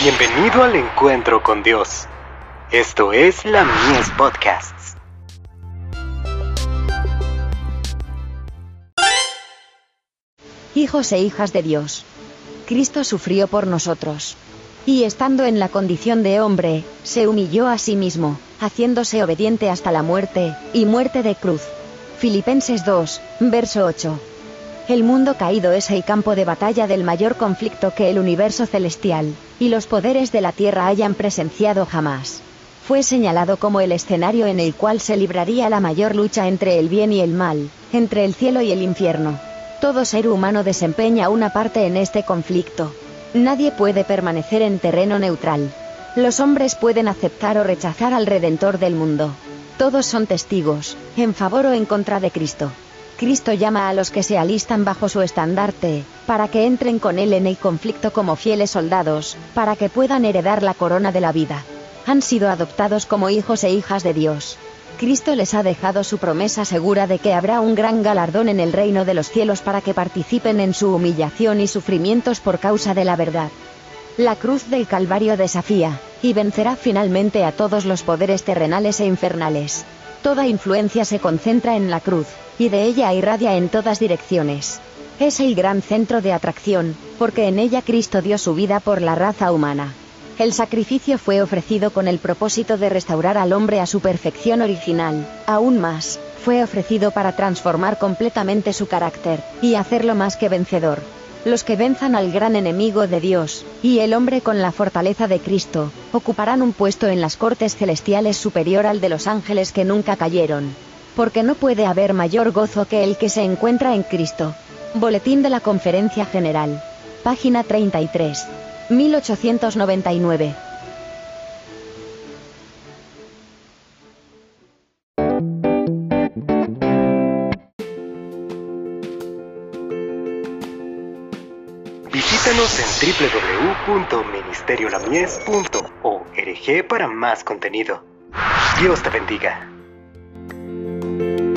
Bienvenido al encuentro con Dios. Esto es la Mies Podcasts. Hijos e hijas de Dios. Cristo sufrió por nosotros. Y estando en la condición de hombre, se humilló a sí mismo, haciéndose obediente hasta la muerte, y muerte de cruz. Filipenses 2, verso 8. El mundo caído es el campo de batalla del mayor conflicto que el universo celestial, y los poderes de la tierra hayan presenciado jamás. Fue señalado como el escenario en el cual se libraría la mayor lucha entre el bien y el mal, entre el cielo y el infierno. Todo ser humano desempeña una parte en este conflicto. Nadie puede permanecer en terreno neutral. Los hombres pueden aceptar o rechazar al Redentor del mundo. Todos son testigos, en favor o en contra de Cristo. Cristo llama a los que se alistan bajo su estandarte, para que entren con Él en el conflicto como fieles soldados, para que puedan heredar la corona de la vida. Han sido adoptados como hijos e hijas de Dios. Cristo les ha dejado su promesa segura de que habrá un gran galardón en el reino de los cielos para que participen en su humillación y sufrimientos por causa de la verdad. La cruz del Calvario desafía, y vencerá finalmente a todos los poderes terrenales e infernales. Toda influencia se concentra en la cruz, y de ella irradia en todas direcciones. Es el gran centro de atracción, porque en ella Cristo dio su vida por la raza humana. El sacrificio fue ofrecido con el propósito de restaurar al hombre a su perfección original, aún más, fue ofrecido para transformar completamente su carácter, y hacerlo más que vencedor. Los que venzan al gran enemigo de Dios, y el hombre con la fortaleza de Cristo, ocuparán un puesto en las cortes celestiales superior al de los ángeles que nunca cayeron porque no puede haber mayor gozo que el que se encuentra en Cristo. Boletín de la Conferencia General. Página 33. 1899. Visítanos en www.ministeriolamies.org para más contenido. Dios te bendiga. Thank you.